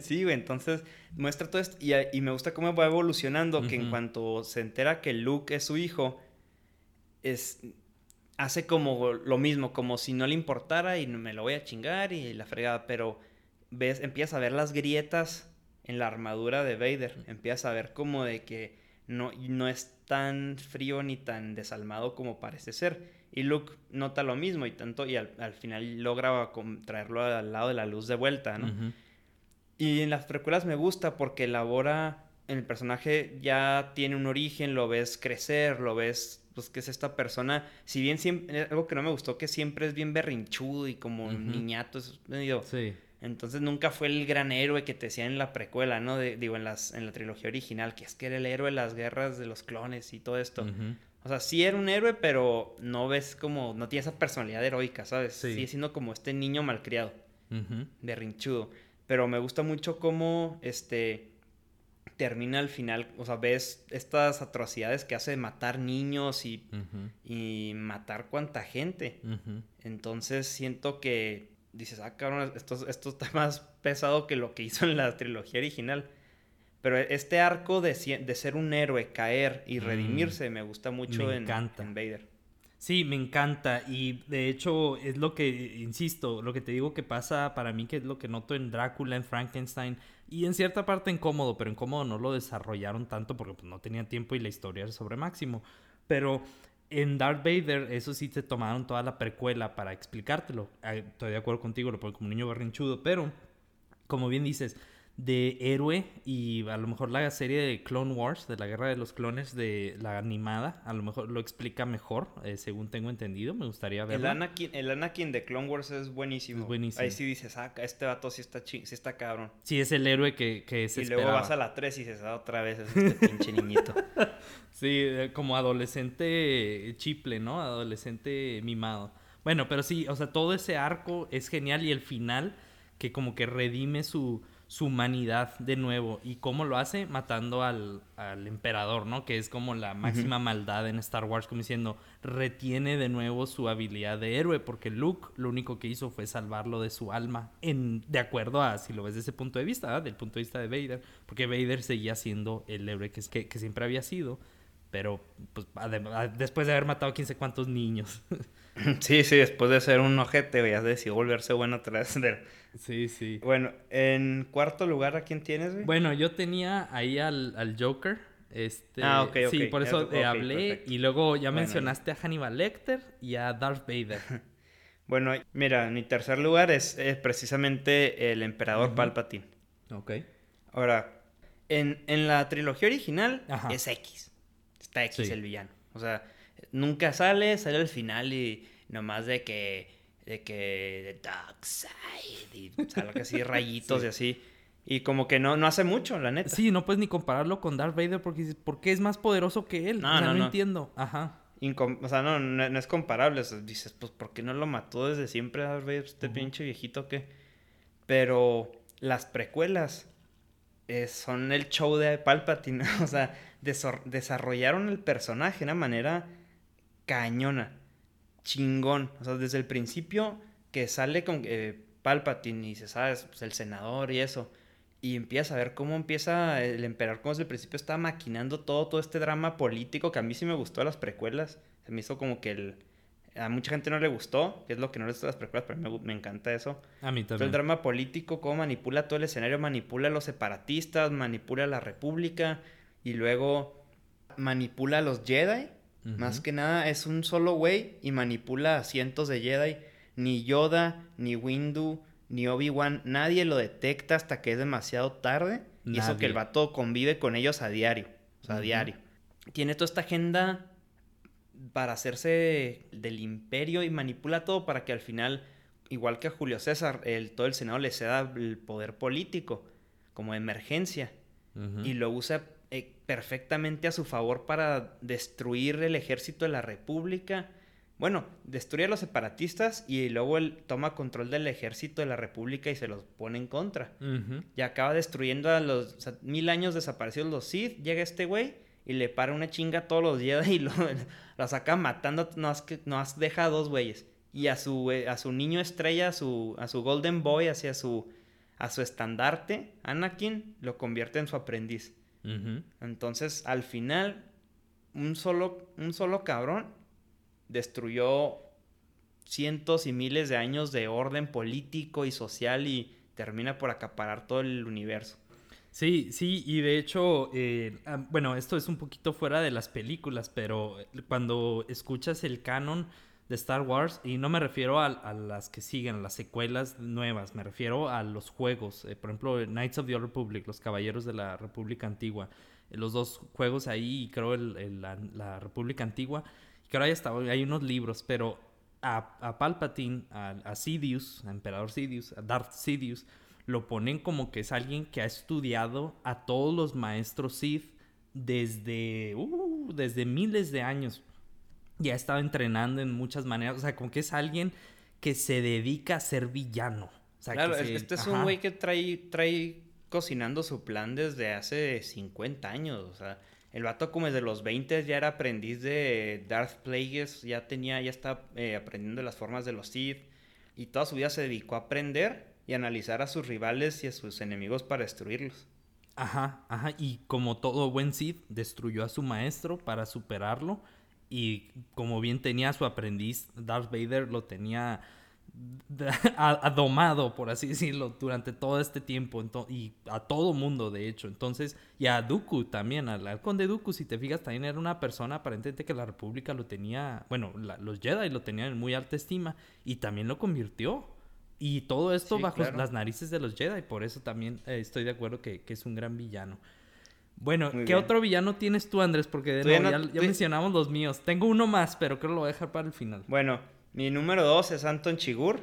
sí, güey. Entonces, muestra todo esto. Y, me gusta cómo va evolucionando. Que en cuanto se entera que Luke es su hijo, es hace como lo mismo, como si no le importara y me lo voy a chingar y la fregada, pero ves, empiezas a ver las grietas en la armadura de Vader. Empiezas a ver como de que no, no es tan frío ni tan desalmado como parece ser. Y Luke nota lo mismo y tanto, y al, final logra traerlo al lado de la luz de vuelta, ¿no? Y en las precuelas me gusta porque elabora, el personaje ya tiene un origen, lo ves crecer, lo ves, pues que es esta persona, si bien siempre, algo que no me gustó, que siempre es bien berrinchudo y como niñato, es. Sí entonces nunca fue el gran héroe que te decían en la precuela, ¿no? digo, en, las, en la trilogía original, que es que era el héroe de las guerras de los clones y todo esto. O sea, sí era un héroe, pero no ves como, no tiene esa personalidad heroica, ¿sabes? Sí. Sigue siendo como este niño malcriado, de rinchudo. Pero me gusta mucho cómo, este, termina al final, o sea, ves estas atrocidades que hace de matar niños y, y matar cuanta gente. Entonces siento que dices, ah, cabrón, esto, esto está más pesado que lo que hizo en la trilogía original. Pero este arco de, de ser un héroe, caer y mm. redimirse, me gusta mucho en, en, Vader. Sí, me encanta. Y de hecho, es lo que, insisto, lo que te digo que pasa para mí, que es lo que noto en Drácula, en Frankenstein, y en cierta parte en Cómodo, pero en Cómodo no lo desarrollaron tanto porque pues, no tenían tiempo y la historia era sobre Máximo. Pero en Darth Vader, eso sí te tomaron toda la precuela para explicártelo. Ah, estoy de acuerdo contigo, lo pongo como un niño berrinchudo, pero como bien dices, de héroe y a lo mejor la serie de Clone Wars, de la guerra de los clones de la animada, a lo mejor lo explica mejor, eh, según tengo entendido, me gustaría verlo. El Anakin, el Anakin de Clone Wars es buenísimo. buenísimo. Ahí sí dices, ah, este vato sí está, sí está cabrón. Sí, es el héroe que, que se Y luego vas a la 3 y dices, ah, otra vez es este pinche niñito. sí, eh, como adolescente chiple, ¿no? Adolescente mimado. Bueno, pero sí, o sea, todo ese arco es genial y el final que como que redime su su humanidad de nuevo. ¿Y cómo lo hace? Matando al, emperador, ¿no? Que es como la máxima maldad en Star Wars, como diciendo, retiene de nuevo su habilidad de héroe, porque Luke lo único que hizo fue salvarlo de su alma, en, de acuerdo a, si lo ves desde ese punto de vista, del punto de vista de Vader, porque Vader seguía siendo el héroe que, que, que siempre había sido, pero pues, después de haber matado quién sé cuántos niños. Sí, sí, después de ser un ojete, ya decidió volverse bueno vez. Sí, sí. Bueno, en cuarto lugar, ¿a quién tienes, güey? Bueno, yo tenía ahí al, Joker. Este, ah, ok, ok. Sí, por eso te hablé. Y luego ya mencionaste a Hannibal Lecter y a Darth Vader. bueno, mira, mi tercer lugar es, precisamente el Emperador Palpatine. Ok. Ahora, en, la trilogía original es X. Está X el villano. O sea, nunca sale, sale al final y nomás de que, de que, The Dark Side, y sale así rayitos y así. Y como que no, no hace mucho, la neta. Sí, no puedes ni compararlo con Darth Vader porque, porque es más poderoso que él. No, no, no, entiendo. Ajá. o sea, no, no, es comparable. dices, pues, ¿por qué no lo mató desde siempre Darth Vader? Este pinche viejito que... Pero las precuelas eh, son el show de Palpatine. o sea, desarrollaron el personaje de una manera cañona, chingón. O sea, desde el principio que sale con eh, Palpatine y se sabe, pues, el senador y eso. Y empieza a ver cómo empieza el emperador, como desde el principio está maquinando todo, todo este drama político que a mí sí me gustó las precuelas. Se me hizo como que el, a mucha gente no le gustó, que es lo que no le gustó las precuelas, pero me, me encanta eso. A mí también. el drama político, cómo manipula todo el escenario, manipula a los separatistas, manipula a la república y luego manipula a los Jedi más que nada es un solo güey y manipula a cientos de Jedi. Ni Yoda, ni Windu, ni Obi-Wan, nadie lo detecta hasta que es demasiado tarde. Y eso que el vato convive con ellos a diario. O sea, a diario. Tiene toda esta agenda para hacerse del imperio y manipula todo para que al final igual que a Julio César, el, todo el Senado le ceda el poder político como emergencia y lo usa eh, perfectamente a su favor para destruir el ejército de la República. Bueno, destruye a los separatistas y luego él toma control del ejército de la República y se los pone en contra. Y acaba destruyendo a los mil años desaparecidos los Sith. Llega este güey y le para una chinga todos los días y lo, saca matando. No has, no has deja dos güeyes. Y a su, eh, a su niño estrella, a su, a su Golden Boy, hacia su, a su estandarte, Anakin, lo convierte en su aprendiz. Entonces, al final, un solo, un solo cabrón destruyó cientos y miles de años de orden político y social y termina por acaparar todo el universo. Sí, sí, y de hecho, eh, ah, bueno, esto es un poquito fuera de las películas, pero cuando escuchas el canon, de Star Wars y no me refiero a, las que siguen, las secuelas nuevas, me refiero a los juegos, eh, por ejemplo Knights of the Old Republic, los Caballeros de la República Antigua, eh, los dos juegos ahí, creo el, la, República Antigua, que ahora ya hay unos libros, pero a, a Palpatine, a, Sidious, a Emperador Sidious, a Darth Sidious, lo ponen como que es alguien que ha estudiado a todos los maestros Sith desde, uh, desde miles de años ya ha estado entrenando en muchas maneras. O sea, como que es alguien que se dedica a ser villano. claro, este es un güey que trae, trae cocinando su plan desde hace 50 años. O sea, el vato como desde los 20 ya era aprendiz de Darth Plagueis, ya tenía, ya estaba eh, aprendiendo las formas de los Sith. Y toda su vida se dedicó a aprender y analizar a sus rivales y a sus enemigos para destruirlos. Ajá, ajá. Y como todo buen Sith, destruyó a su maestro para superarlo y como bien tenía su aprendiz, Darth Vader lo tenía adomado, por así decirlo, durante todo este tiempo. Y a todo mundo, de hecho. Entonces, y a Dooku también, al, conde Dooku, si te fijas, también era una persona aparentemente que la República lo tenía, bueno, los Jedi lo tenían en muy alta estima y también lo convirtió. Y todo esto bajo las narices de los Jedi, por eso también eh, estoy de acuerdo que, que es un gran villano. Bueno, ¿qué otro villano tienes tú, Andrés? Porque de nuevo, ya, mencionamos los míos. Tengo uno más, pero creo que lo voy a dejar para el final. Bueno, mi número dos es Anton Chigur.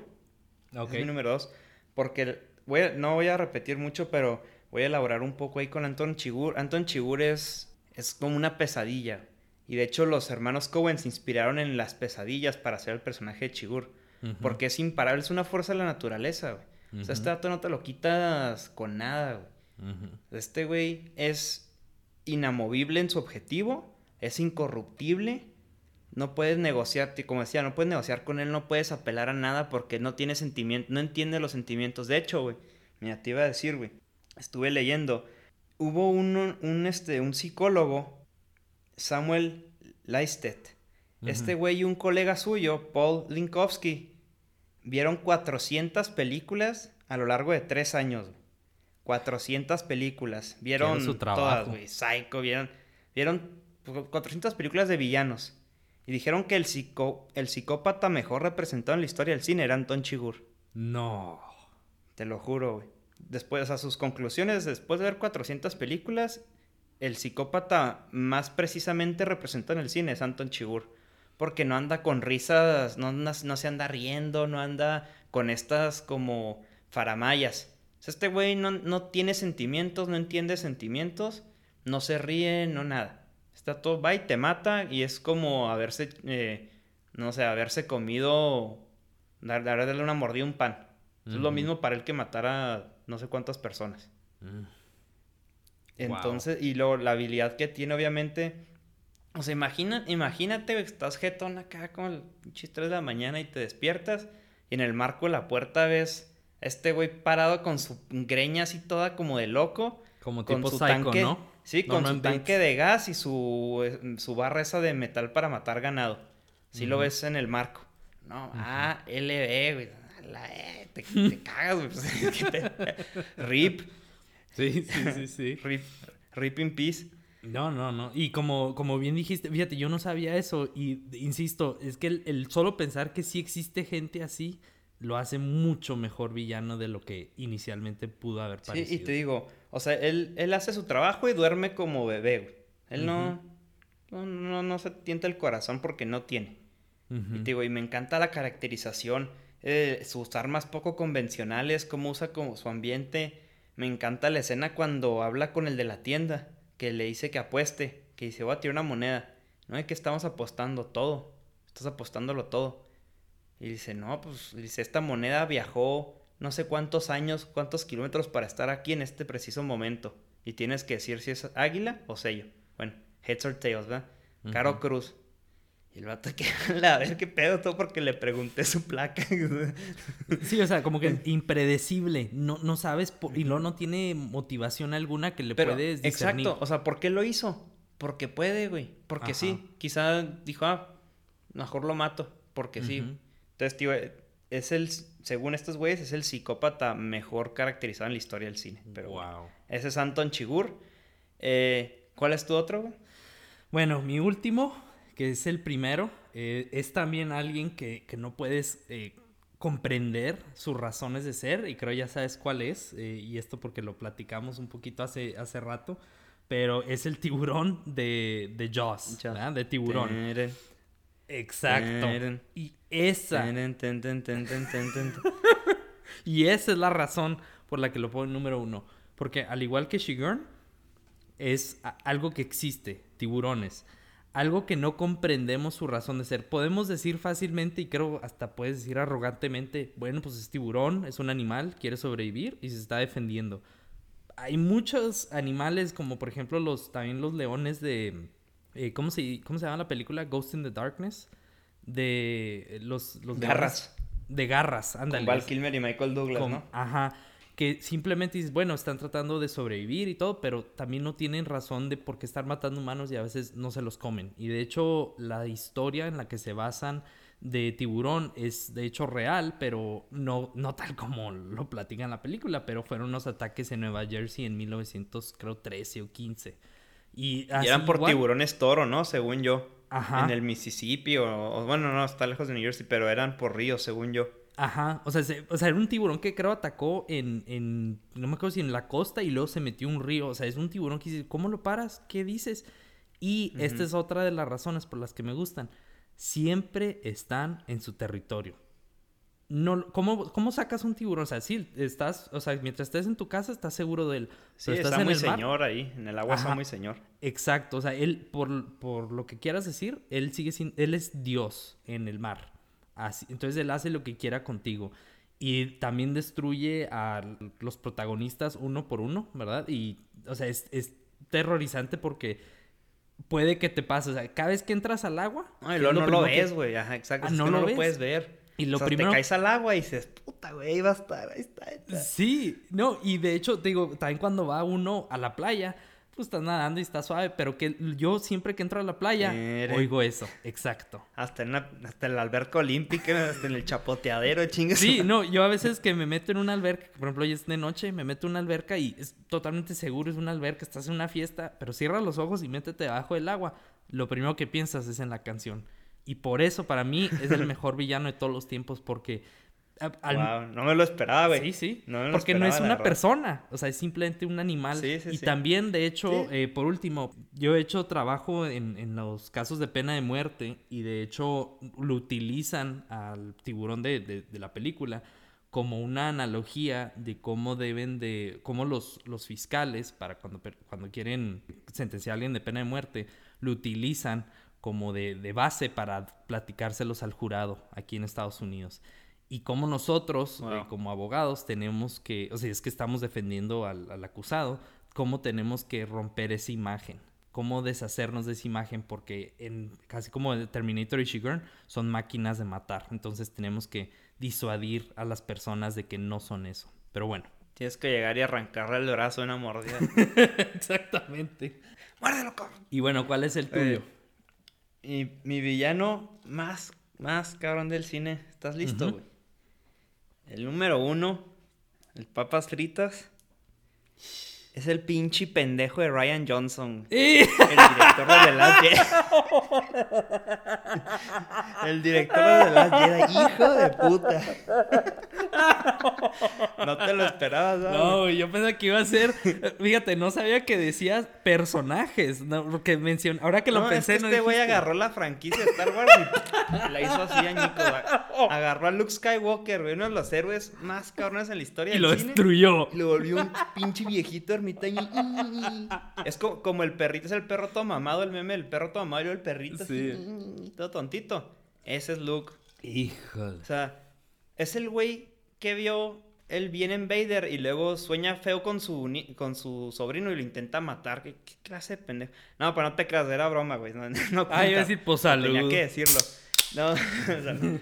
Ok. Es mi número dos. Porque voy no voy a repetir mucho, pero voy a elaborar un poco ahí con Anton Chigur. Anton Chigur es, es como una pesadilla. Y de hecho, los hermanos Cohen se inspiraron en las pesadillas para hacer el personaje de Chigur. Porque es imparable, es una fuerza de la naturaleza, güey. O sea, este dato no te lo quitas con nada, güey. Este güey es inamovible en su objetivo, es incorruptible, no puedes negociar, como decía, no puedes negociar con él, no puedes apelar a nada porque no tiene sentimiento, no entiende los sentimientos. De hecho, güey, mira, te iba a decir, güey, estuve leyendo, hubo un, un, este, un psicólogo, Samuel Leistet, este güey y un colega suyo, Paul Linkowski, vieron 400 películas a lo largo de tres años. 400 películas. Vieron su todas, güey. Psycho, vieron, vieron 400 películas de villanos. Y dijeron que el, psico, el psicópata mejor representado en la historia del cine era Anton Chigur. No. Te lo juro, güey. Después, a sus conclusiones, después de ver 400 películas, el psicópata más precisamente representado en el cine es Anton Chigur. Porque no anda con risas, no, no se anda riendo, no anda con estas como faramayas este güey no, tiene sentimientos, no entiende sentimientos, no se ríe, no nada. Está todo, va y te mata y es como haberse, eh, no sé, haberse comido, darle una mordida a un pan. Es lo mismo para él que matar a no sé cuántas personas. Mm. Entonces, y luego la habilidad que tiene, obviamente. O sea, imagina, imagínate, estás jetón acá como el 3 de la mañana y te despiertas y en el marco de la puerta ves este güey parado con su greña así toda como de loco. Como con su tanque, ¿no? Sí, con su tanque de gas y su, eh, su barra esa de metal para matar ganado. Sí lo ves en el marco. No, ah, LB, güey. Eh, te, cagas, güey. Rip. Sí, sí, sí, sí. rip, rip in peace. No, no, no. Y como, como bien dijiste, fíjate, yo no sabía eso. Y insisto, es que el solo pensar que sí existe gente así lo hace mucho mejor villano de lo que inicialmente pudo haber parecido. Sí, y te digo, o sea, él, él hace su trabajo y duerme como bebé, güey. Él no, no, no, se tienta el corazón porque no tiene. Y te digo, y me encanta la caracterización. eh, sus armas poco convencionales, cómo usa como su ambiente. Me encanta la escena cuando habla con el de la tienda, que le dice que apueste, que dice, voy a tirar una moneda. No es que estamos apostando todo, estás apostándolo todo. Y dice, no, pues, dice, esta moneda viajó no sé cuántos años, cuántos kilómetros para estar aquí en este preciso momento. Y tienes que decir si es águila o sello. Bueno, heads or tails, ¿verdad? Caro Cruz. Y el vato que, a ver qué pedo, todo porque le pregunté su placa. sí, o sea, como que impredecible. No, no sabes, y luego no tiene motivación alguna que le puedes discernir. Exacto, o sea, ¿por qué lo hizo? Porque puede, güey. Porque sí. Quizá dijo, ah, mejor lo mato. Porque sí. Entonces, tío, es el, según estos güeyes, es el psicópata mejor caracterizado en la historia del cine. Pero wow. ese es Anton Chigur. Eh, ¿Cuál es tu otro? Bueno, mi último, que es el primero, eh, es también alguien que, no puedes eh, comprender sus razones de ser, y creo ya sabes cuál es, y esto porque lo platicamos un poquito hace, hace rato, pero es el tiburón de, de Jaws, de tiburón. Exacto. Y esa. y esa es la razón por la que lo pongo en número uno. Porque al igual que Shigurn, es algo que existe, tiburones. Algo que no comprendemos su razón de ser. Podemos decir fácilmente, y creo hasta puedes decir arrogantemente, bueno, pues es tiburón, es un animal, quiere sobrevivir y se está defendiendo. Hay muchos animales, como por ejemplo los, también los leones de, eh, ¿cómo, se, ¿Cómo se llama la película? Ghost in the Darkness. De los... los garras. de garras, ándale. Val Kilmer y Michael Douglas, ¿no? Ajá. Que simplemente dices, bueno, están tratando de sobrevivir y todo, pero también no tienen razón de por qué estar matando humanos y a veces no se los comen. Y de hecho, la historia en la que se basan de tiburón es de hecho real, pero no, no tal como lo platican en la película, pero fueron unos ataques en Nueva Jersey en 1913 o 15. Y, eran por tiburones toro, ¿no? Según yo. Ajá. En el Mississippi o, bueno, no, está lejos de New Jersey, pero eran por ríos, según yo. Ajá, o sea, o sea, era un tiburón que creo atacó en, en, no me acuerdo si en la costa y luego se metió un río, o sea, es un tiburón que dice, ¿cómo lo paras? ¿Qué dices? Y esta es otra de las razones por las que me gustan. Siempre están en su territorio no, ¿cómo, ¿cómo sacas un tiburón? O sea, sí, estás, o sea, mientras estés en tu casa estás seguro de él. Sí, está muy señor ahí, en el agua está muy señor. Exacto, o sea, él, por, lo que quieras decir, él sigue sin, él es Dios en el mar. Así, entonces él hace lo que quiera contigo. Y también destruye a los protagonistas uno por uno, ¿verdad? Y, o sea, es, es terrorizante porque puede que te pase. O sea, cada vez que entras al agua. No, no lo ves, güey. Ajá, exacto. Ah, no, lo, puedes ver. Y lo primero... te caes al agua y dices, puta, güey, va a estar, ahí está, Sí, no, y de hecho, te digo, también cuando va uno a la playa, pues estás nadando y está suave, pero que yo siempre que entro a la playa, oigo eso, exacto. Hasta en, la, hasta en la alberca olímpica, hasta en el chapoteadero, chingas. Sí, no, yo a veces que me meto en una alberca, por ejemplo, hoy es de noche, me meto en una alberca y es totalmente seguro, es una alberca, estás en una fiesta, pero cierra los ojos y métete debajo del agua. Lo primero que piensas es en la canción. Y por eso para mí es el mejor villano de todos los tiempos porque... no me lo esperaba, güey. Sí, sí. porque no es una persona, o sea, es simplemente un animal. Sí, sí, y también, de hecho, eh, por último, yo he hecho trabajo en, en, los casos de pena de muerte y de hecho lo utilizan al tiburón de, de, la película como una analogía de cómo deben de, cómo los, los fiscales, para cuando, cuando quieren sentenciar a alguien de pena de muerte, lo utilizan como de, base para platicárselos al jurado aquí en Estados Unidos. Y como nosotros, eh, como abogados, tenemos que, o sea, es que estamos defendiendo al, acusado, cómo tenemos que romper esa imagen, cómo deshacernos de esa imagen, porque en casi como Terminator y Shigurn son máquinas de matar. Entonces tenemos que disuadir a las personas de que no son eso. Pero bueno. Tienes que llegar y arrancarle el brazo de una mordida. Exactamente. Muérdelo, Y bueno, ¿cuál es el tuyo? Y mi villano más, más cabrón del cine. ¿Estás listo, güey? El número uno, el papas fritas, es el pinche pendejo de Ryan Johnson. El director de The Last Jedi. el director de The Last Jedi. Hijo de puta. no te lo esperabas, ¿no? No, yo pensaba que iba a ser. Fíjate, no sabía que decías personajes. No, porque mencioné. Ahora que lo No, pensé, es que no este güey agarró la franquicia de Star Wars y la hizo así añicos. a- Agarró a Luke Skywalker, uno de los héroes más cabrones en la historia Y del lo cine. destruyó. Y lo volvió un pinche viejito ermitaño. Es como, como el perrito, es el perro todo mamado, el meme del perro todo mamado y el perrito así, todo tontito. Ese es Luke. Híjole. O sea, es el güey que vio el bien en Vader y luego sueña feo con su, con su sobrino y lo intenta matar. ¿Qué, qué clase de pendejo? No, pero no te creas, era broma, güey. No, no Ah, iba a cuenta. decir, pues Tenía que decirlo. No, o sea, no.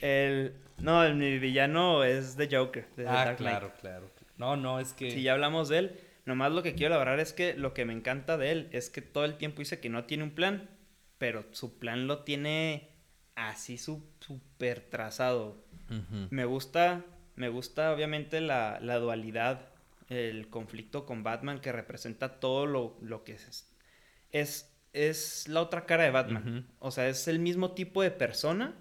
el, no, el, mi villano es The Joker. de The Ah, Dark claro, claro. No, no, es que. Si ya hablamos de él, nomás lo que quiero elaborar es que lo que me encanta de él es que todo el tiempo dice que no tiene un plan, pero su plan lo tiene así su- súper trazado. Me gusta, me gusta obviamente la, la dualidad, el conflicto con Batman que representa todo lo, lo que es, es. Es la otra cara de Batman. O sea, es el mismo tipo de persona,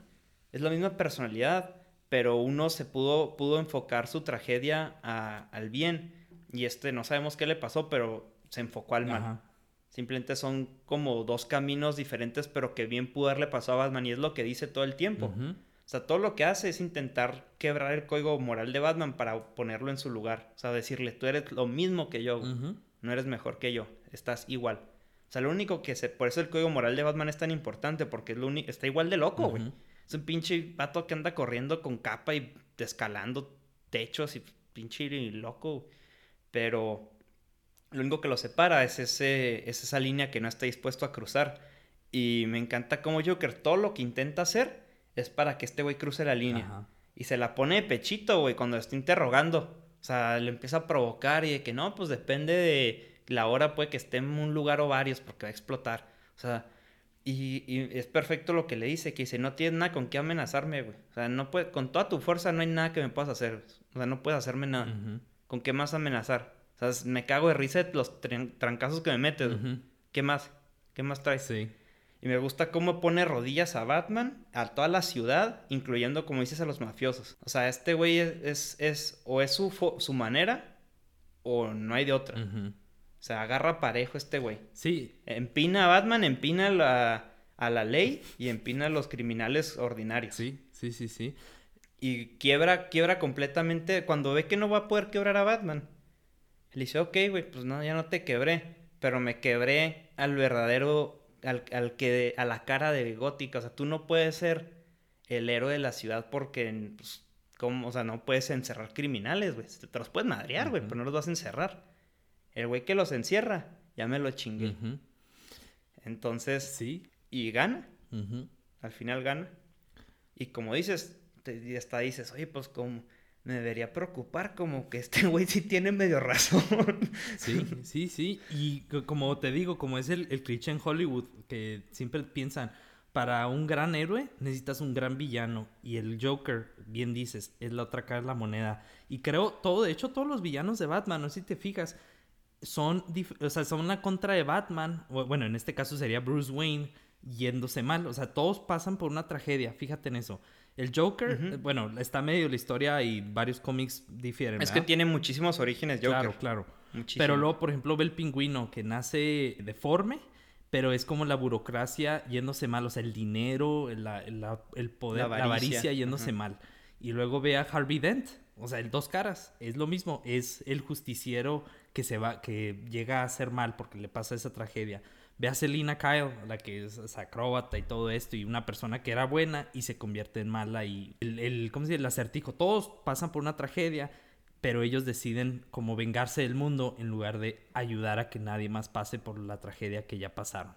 es la misma personalidad, pero uno se pudo, pudo enfocar su tragedia a- al bien. Y este no sabemos qué le pasó, pero se enfocó al mal. Ajá. Simplemente son como dos caminos diferentes, pero que bien pudo haberle pasado a Batman. Y es lo que dice todo el tiempo. O sea, todo lo que hace es intentar quebrar el código moral de Batman para ponerlo en su lugar. O sea, decirle, tú eres lo mismo que yo, no eres mejor que yo, estás igual. O sea, lo único que se... Por eso el código moral de Batman es tan importante, porque es lo único... Está igual de loco, güey. Es un pinche vato que anda corriendo con capa y escalando techos y pinche loco. Pero lo único que lo separa es, ese, es esa línea que no está dispuesto a cruzar. Y me encanta como Joker, todo lo que intenta hacer es para que este güey cruce la línea. Ajá. Y se la pone de pechito, güey, cuando lo está interrogando. O sea, le empieza a provocar y de que no, pues depende de la hora, puede que esté en un lugar o varios porque va a explotar. O sea, y, y es perfecto lo que le dice, que dice, no tienes nada con qué amenazarme, güey. O sea, no puede, con toda tu fuerza no hay nada que me puedas hacer. O sea, no puedes hacerme nada. Ujú. ¿Con qué más amenazar? O sea, me cago de risa de los tran- trancazos que me metes. ¿Qué más? ¿Qué más traes? Sí. Y me gusta cómo pone rodillas a Batman, a toda la ciudad, incluyendo, como dices, a los mafiosos. O sea, este güey es, es, es- o es su, su manera, o no hay de otra. O sea, agarra parejo este güey. Sí. Empina a Batman, empina la- a la ley y empina a los criminales ordinarios. Sí, sí, sí, sí. Y quiebra, quiebra completamente. Cuando ve que no va a poder quebrar a Batman, le dice, ok, güey, pues no, ya no te quebré. Pero me quebré al verdadero, al, al que, a la cara de gótica. O sea, tú no puedes ser el héroe de la ciudad porque, pues, ¿cómo? O sea, no puedes encerrar criminales, güey. Te los puedes madrear, güey, pero no los vas a encerrar. El güey que los encierra, ya me lo chingué. Entonces, Sí. y gana al final gana. Y como dices, y hasta dices, oye, pues como me debería preocupar, como que este güey sí tiene medio razón. Sí, sí, sí. Y co- como te digo, como es el, el cliché en Hollywood, que siempre piensan, para un gran héroe necesitas un gran villano. Y el Joker, bien dices, es la otra cara de la moneda. Y creo, todo, de hecho, todos los villanos de Batman, no sé si te fijas, son, o sea, son una contra de Batman. Bueno, en este caso sería Bruce Wayne yéndose mal. O sea, todos pasan por una tragedia, fíjate en eso. El Joker, eh, bueno, está medio la historia y varios cómics difieren. es que tiene muchísimos orígenes Joker. Claro, claro. Muchísimo. Pero luego, por ejemplo, ve el pingüino que nace deforme, pero es como la burocracia yéndose mal, o sea, el dinero, la- el poder, La la avaricia, yéndose mal. Y luego ve a Harvey Dent, o sea, el dos caras, es lo mismo, es el justiciero que se va, que llega a hacer mal porque le pasa esa tragedia. Ve a Selina Kyle, la que es, acróbata y todo esto, y una persona que era buena y se convierte en mala. Y el, ¿cómo se? El acertijo. Todos pasan por una tragedia, pero ellos deciden como vengarse del mundo en lugar de ayudar a que nadie más pase por la tragedia que ya pasaron.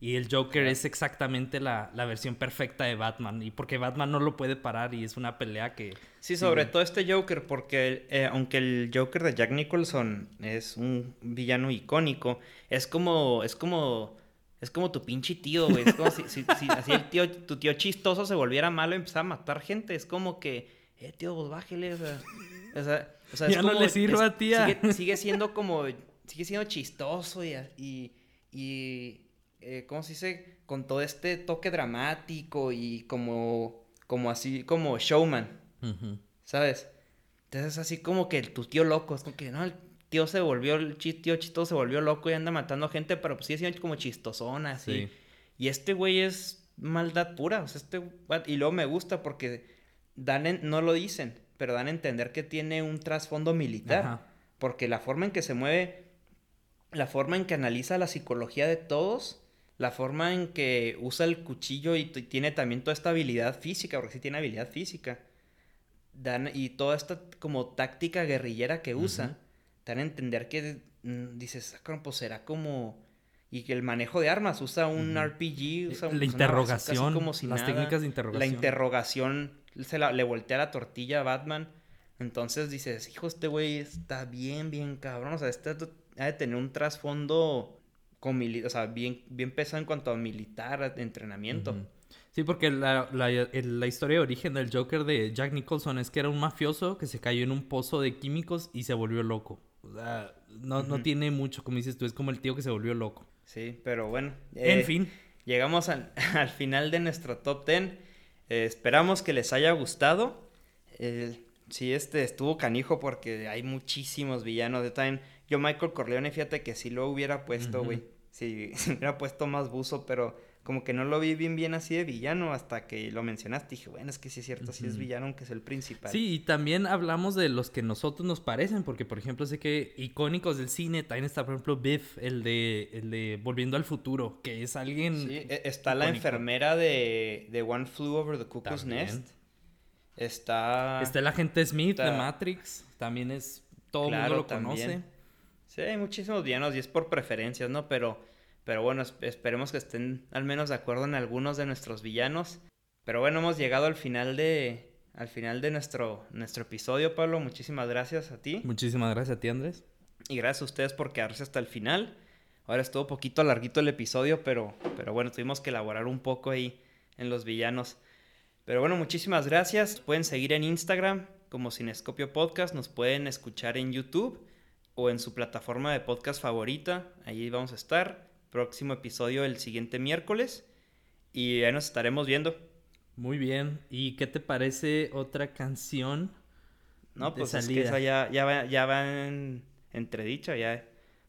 Y el Joker es exactamente la, la versión perfecta de Batman. Y porque Batman no lo puede parar y es una pelea que... Sí, sobre todo este Joker, porque eh, aunque el Joker de Jack Nicholson es un villano icónico, es como, es como, es como tu pinche tío, güey. Es como si, si- si así el tío, tu tío chistoso se volviera malo y empezara a matar gente. Es como que, eh, tío, pues bájele, o sea, o sea, o sea, es Ya no como- le sirva, es- tía. Sigue, sigue siendo como, sigue siendo chistoso y, y, y eh, ¿cómo se dice? Con todo este toque dramático y como, como así, como showman. ¿sabes? Entonces es así como que tu tío loco, es como que, no, el tío se volvió, el tío chistoso se volvió loco y anda matando gente, pero pues sí es como chistosona, así. Y este güey es maldad pura, o sea, este, y luego me gusta porque dan no lo dicen, pero dan a entender que tiene un trasfondo militar, porque la forma en que se mueve, la forma en que analiza la psicología de todos, la forma en que usa el cuchillo y, tiene también toda esta habilidad física, porque sí tiene habilidad física, dan, y toda esta como táctica guerrillera que usa, dan a entender que mm, dices, ah, pues será como y que el manejo de armas usa un RPG, usa la interrogación, como las técnicas de interrogación. La interrogación se la, le voltea la tortilla a Batman. Entonces dices, hijo, este güey está bien, bien cabrón. O sea, este ha de tener un trasfondo con o sea, bien, bien pesado en cuanto a militar, de entrenamiento. Sí, porque la, la, la, historia de origen del Joker de Jack Nicholson es que era un mafioso que se cayó en un pozo de químicos y se volvió loco. O sea, no, no tiene mucho, como dices tú, es como el tío que se volvió loco. Sí, pero bueno. en eh, fin. Llegamos al, final de nuestro top 10. Eh, esperamos que les haya gustado. sí, este estuvo canijo porque hay muchísimos villanos de Time. Yo, Michael Corleone, fíjate que si lo hubiera puesto, güey. Si, hubiera puesto más buzo, pero como que no lo vi bien bien así de villano hasta que lo mencionaste. Dije, bueno, es que sí es cierto, sí es villano aunque es el principal. Sí, y también hablamos de los que nosotros nos parecen, porque por ejemplo sé que icónicos del cine, también está por ejemplo Biff, el de, el de Volviendo al Futuro, que es alguien... Sí, e, está la enfermera de, de, One Flew Over the Cuckoo's Nest. Está... Está el agente Smith de Matrix, también es... Todo el mundo lo conoce. Sí, hay muchísimos villanos y es por preferencias, ¿no? Pero pero bueno, esperemos que estén al menos de acuerdo en algunos de nuestros villanos. Pero bueno, hemos llegado al final de, al final de nuestro, nuestro episodio, Pablo. Muchísimas gracias a ti. Muchísimas gracias a ti, Andrés. Y gracias a ustedes por quedarse hasta el final. Ahora estuvo poquito larguito el episodio, pero, pero bueno, tuvimos que elaborar un poco ahí en los villanos. Pero bueno, muchísimas gracias. pueden seguir en Instagram como Cinescopio Podcast. Nos pueden escuchar en YouTube o en su plataforma de podcast favorita. Allí vamos a estar próximo episodio el siguiente miércoles. Y ahí nos estaremos viendo. Muy bien. ¿Y qué te parece otra canción? No, pues es que esa ya, ya va, ya va en entredicho, ya.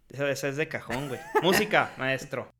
Esa, esa es de cajón, güey. Música, maestro.